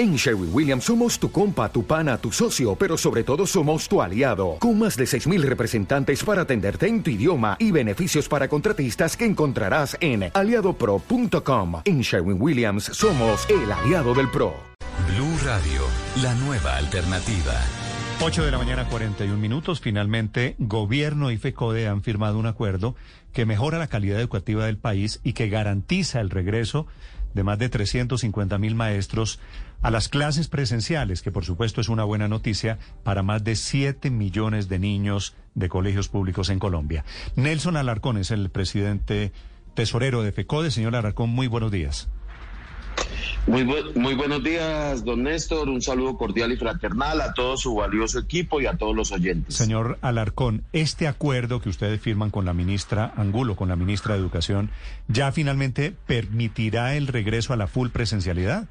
En Sherwin Williams somos tu compa, tu pana, tu socio, pero sobre todo somos tu aliado, con más de 6.000 representantes para atenderte en tu idioma y beneficios para contratistas que encontrarás en aliadopro.com. En Sherwin Williams somos el aliado del PRO. Blue Radio, la nueva alternativa. 8 de la mañana, 41 minutos. Finalmente, gobierno y FECODE han firmado un acuerdo que mejora la calidad educativa del país y que garantiza el regreso de más de 350 mil maestros a las clases presenciales, que por supuesto es una buena noticia para más de 7 millones de niños de colegios públicos en Colombia. Nelson Alarcón es el presidente tesorero de FECODE. Señor Alarcón, muy buenos días. Muy, muy buenos días, don Néstor. Un saludo cordial y fraternal a todo su valioso equipo y a todos los oyentes. Señor Alarcón, este acuerdo que ustedes firman con la ministra Angulo, con la ministra de Educación, ¿ya finalmente permitirá el regreso a la full presencialidad?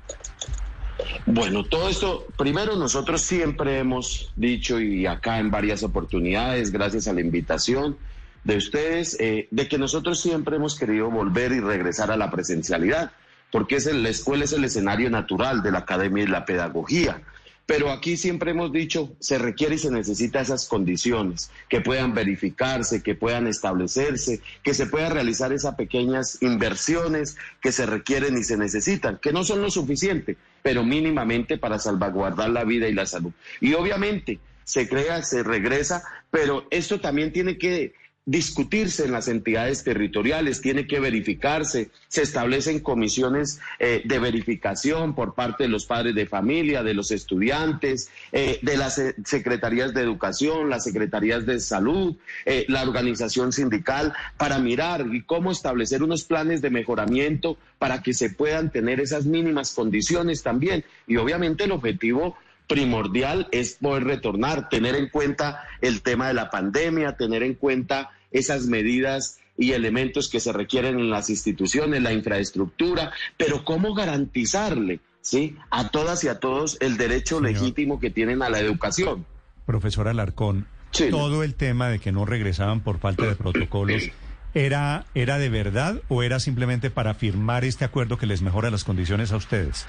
Bueno, todo esto, primero nosotros siempre hemos dicho y acá en varias oportunidades, gracias a la invitación de ustedes, eh, de que nosotros siempre hemos querido volver y regresar a la presencialidad porque es la escuela es el escenario natural de la academia y la pedagogía. Pero aquí siempre hemos dicho, se requiere y se necesita esas condiciones, que puedan verificarse, que puedan establecerse, que se puedan realizar esas pequeñas inversiones que se requieren y se necesitan, que no son lo suficiente, pero mínimamente para salvaguardar la vida y la salud. Y obviamente se crea, se regresa, pero esto también tiene que discutirse en las entidades territoriales, tiene que verificarse, se establecen comisiones eh, de verificación por parte de los padres de familia, de los estudiantes, eh, de las eh, secretarías de educación, las secretarías de salud, la organización sindical, para mirar y cómo establecer unos planes de mejoramiento para que se puedan tener esas mínimas condiciones también. Y obviamente el objetivo primordial es poder retornar, tener en cuenta el tema de la pandemia, tener en cuenta esas medidas y elementos que se requieren en las instituciones, la infraestructura, pero cómo garantizarle ¿sí? a todas y a todos el derecho legítimo que tienen a la educación. Profesor Alarcón, todo el tema de que no regresaban por falta de protocolos. ¿Era, ¿Era de verdad o era simplemente para firmar este acuerdo que les mejora las condiciones a ustedes?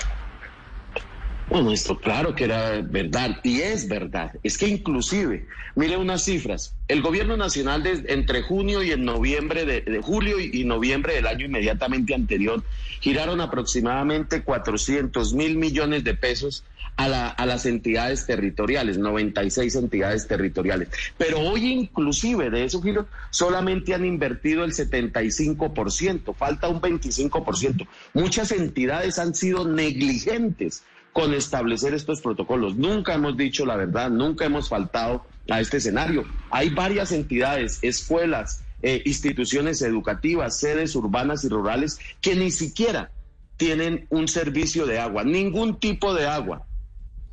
Bueno, esto claro que era verdad y es verdad. Es que inclusive, mire unas cifras, el gobierno nacional entre junio y en noviembre de, julio y, noviembre del año inmediatamente anterior giraron aproximadamente 400 mil millones de pesos a, a las entidades territoriales, 96 entidades territoriales. Pero hoy inclusive de esos giros solamente han invertido el 75%, falta un 25%. Muchas entidades han sido negligentes con establecer estos protocolos. Nunca hemos dicho la verdad, nunca hemos faltado a este escenario. Hay varias entidades, escuelas, eh, instituciones educativas, sedes urbanas y rurales que ni siquiera tienen un servicio de agua, ningún tipo de agua,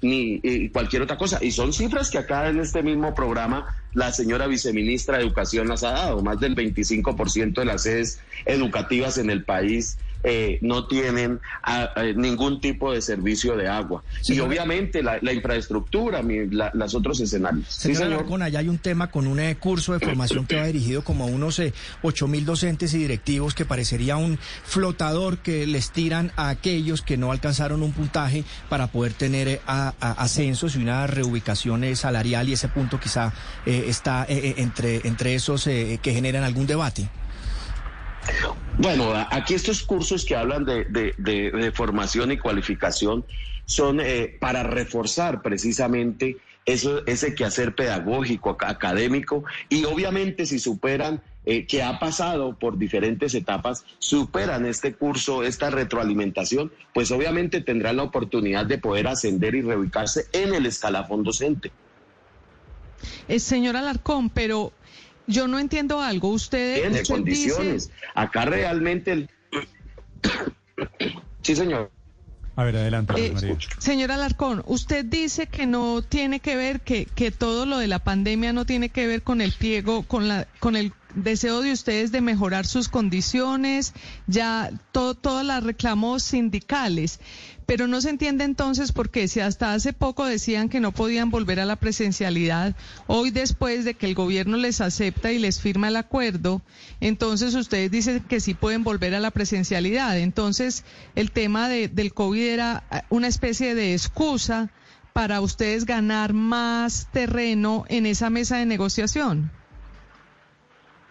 ni eh, cualquier otra cosa. Y son cifras que acá en este mismo programa la señora viceministra de Educación las ha dado. Más del 25% de las sedes educativas en el país eh, no tienen ah, eh, ningún tipo de servicio de agua. y obviamente la, infraestructura, los otros escenarios. señor, sí, allá hay un tema con un eh, curso de formación que va dirigido como a unos ocho mil docentes y directivos que parecería un flotador que les tiran a aquellos que no alcanzaron un puntaje para poder tener ascensos y una reubicación salarial y ese punto quizá está entre, entre esos que generan algún debate. Bueno, aquí estos cursos que hablan de, formación y cualificación son eh, para reforzar precisamente eso, ese quehacer pedagógico, académico, y obviamente si superan, eh, que ha pasado por diferentes etapas, superan este curso, esta retroalimentación, pues obviamente tendrán la oportunidad de poder ascender y reubicarse en el escalafón docente. Eh, señor Alarcón, pero yo no entiendo algo. Usted. Tiene condiciones. Acá realmente. El... sí, señor. A ver, adelante. Eh, señor Alarcón, usted dice que no tiene que ver, que, que todo lo de la pandemia no tiene que ver con el pliego, con la, con el deseo de ustedes de mejorar sus condiciones, ya todo, todos los reclamos sindicales. Pero no se entiende entonces por qué, si hasta hace poco decían que no podían volver a la presencialidad, hoy después de que el gobierno les acepta y les firma el acuerdo, entonces ustedes dicen que sí pueden volver a la presencialidad. Entonces, el tema de, del COVID era eh, una especie de excusa para ustedes ganar más terreno en esa mesa de negociación.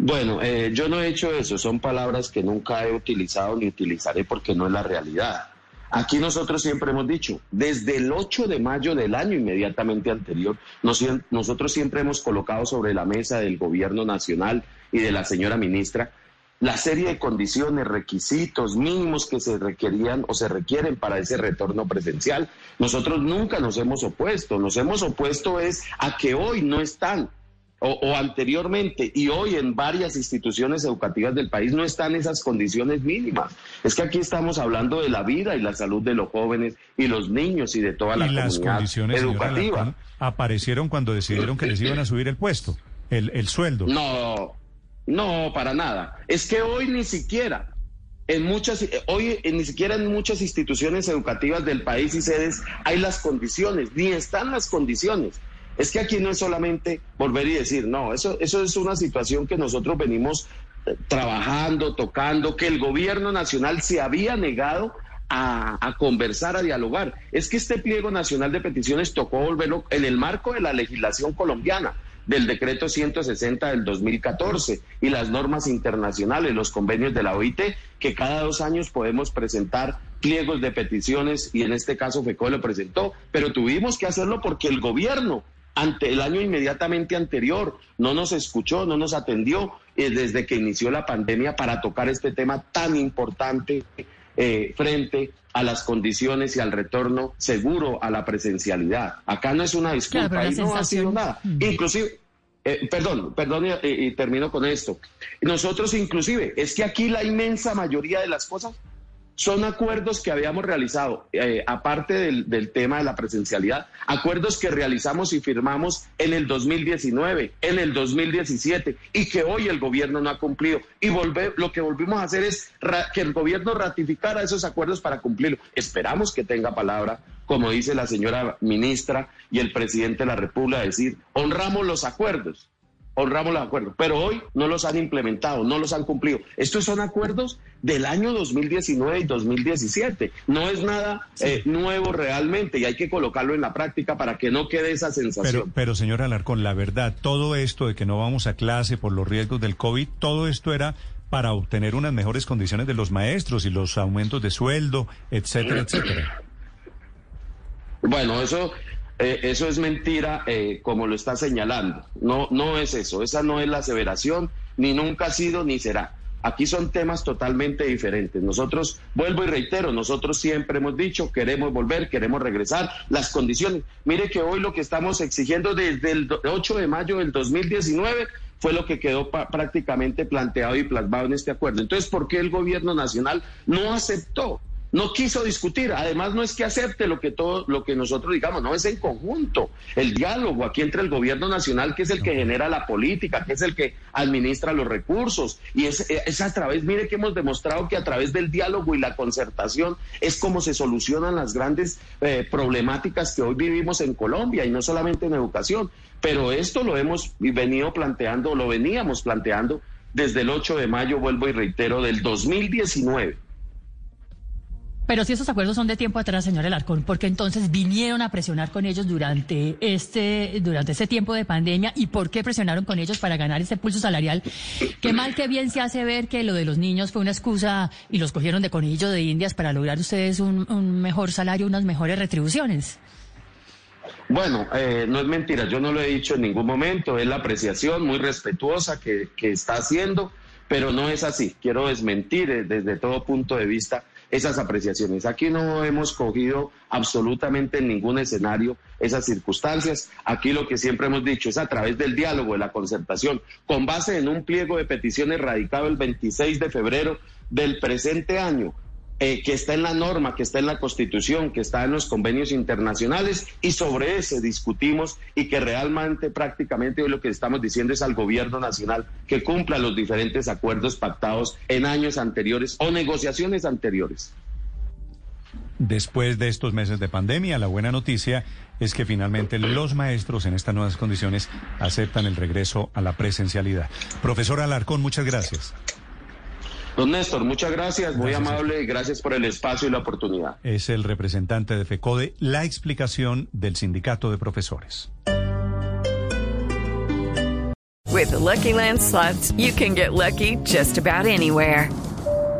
Bueno, eh, yo no he hecho eso, son palabras que nunca he utilizado ni utilizaré porque no es la realidad. Aquí nosotros siempre hemos dicho, desde el 8 de mayo del año inmediatamente anterior, nosotros siempre hemos colocado sobre la mesa del gobierno nacional y de la señora ministra la serie de condiciones, requisitos mínimos que se requerían o se requieren para ese retorno presencial. Nosotros nunca nos hemos opuesto, nos hemos opuesto es a que hoy no están o, anteriormente y hoy en varias instituciones educativas del país no están esas condiciones mínimas. Es que aquí estamos hablando de la vida y la salud de los jóvenes y los niños y de toda la las comunidad condiciones, educativa. aparecieron cuando decidieron que les iban a subir el puesto, el, el sueldo. No, no, para nada. Es que hoy ni siquiera en muchas, hoy ni siquiera en muchas instituciones educativas del país y sedes hay las condiciones, ni están las condiciones. Es que aquí no es solamente volver y decir, no, eso, eso es una situación que nosotros venimos eh, trabajando, tocando, que el gobierno nacional se había negado a, conversar, a dialogar. Es que este pliego nacional de peticiones tocó volverlo en el marco de la legislación colombiana, del decreto 160 del 2014 y las normas internacionales, los convenios de la OIT, que cada dos años podemos presentar pliegos de peticiones y en este caso FECO lo presentó, pero tuvimos que hacerlo porque el gobierno ante el año inmediatamente anterior, no nos escuchó, no nos atendió eh, desde que inició la pandemia para tocar este tema tan importante eh, frente a las condiciones y al retorno seguro a la presencialidad. Acá no es una disculpa, ahí no ha sido nada. Mm. Inclusive, eh, perdón, perdón y termino con esto. Nosotros inclusive, es que aquí la inmensa mayoría de las cosas son acuerdos que habíamos realizado, eh, aparte del, tema de la presencialidad, acuerdos que realizamos y firmamos en el 2019, en el 2017 y que hoy el gobierno no ha cumplido. Y volver, lo que volvimos a hacer es que el gobierno ratificara esos acuerdos para cumplirlo. Esperamos que tenga palabra, como dice la señora ministra y el presidente de la República, decir, honramos los acuerdos honramos los acuerdos, pero hoy no los han implementado, no los han cumplido. Estos son acuerdos del año 2019 y 2017. No es nada eh, nuevo realmente y hay que colocarlo en la práctica para que no quede esa sensación. Pero, pero señor Alarcón, la verdad, todo esto de que no vamos a clase por los riesgos del COVID, todo esto era para obtener unas mejores condiciones de los maestros y los aumentos de sueldo, etcétera, etcétera. Bueno, eso eh, eso es mentira, eh, como lo está señalando. No, no es eso. Esa no es la aseveración, ni nunca ha sido, ni será. Aquí son temas totalmente diferentes. Nosotros, vuelvo y reitero, nosotros siempre hemos dicho, queremos volver, queremos regresar, las condiciones. Mire que hoy lo que estamos exigiendo desde el 8 de mayo del 2019 fue lo que quedó prácticamente planteado y plasmado en este acuerdo. Entonces, ¿por qué el gobierno nacional no aceptó? No quiso discutir. Además, no es que acepte lo que todo lo que nosotros digamos, no es en conjunto. El diálogo aquí entre el gobierno nacional, que es el que genera la política, que es el que administra los recursos, y es, es a través, mire que hemos demostrado que a través del diálogo y la concertación es como se solucionan las grandes eh, problemáticas que hoy vivimos en Colombia y no solamente en educación. Pero esto lo hemos venido planteando, lo veníamos planteando desde el 8 de mayo, vuelvo y reitero, del 2019 pero si esos acuerdos son de tiempo atrás, señor Alarcón, porque entonces vinieron a presionar con ellos durante este, durante este tiempo de pandemia y por qué presionaron con ellos para ganar ese pulso salarial. Qué mal, qué bien se hace ver que lo de los niños fue una excusa y los cogieron de conillo de indias para lograr ustedes un, mejor salario, unas mejores retribuciones. Bueno, eh, no es mentira, yo no lo he dicho en ningún momento, es la apreciación muy respetuosa que, que está haciendo, pero no es así. Quiero desmentir eh, desde todo punto de vista esas apreciaciones. Aquí no hemos cogido absolutamente en ningún escenario esas circunstancias. Aquí lo que siempre hemos dicho es a través del diálogo, de la concertación, con base en un pliego de peticiones radicado el 26 de febrero del presente año eh, que está en la norma, que está en la Constitución, que está en los convenios internacionales y sobre ese discutimos y que realmente prácticamente hoy lo que estamos diciendo es al gobierno nacional que cumpla los diferentes acuerdos pactados en años anteriores o negociaciones anteriores. Después de estos meses de pandemia, la buena noticia es que finalmente los maestros en estas nuevas condiciones aceptan el regreso a la presencialidad. Profesor Alarcón, muchas gracias. Don Néstor, muchas gracias, muy amable y gracias por el espacio y la oportunidad. Es el representante de FECODE, la explicación del sindicato de profesores. With the Lucky Land slots, you can get lucky just about anywhere.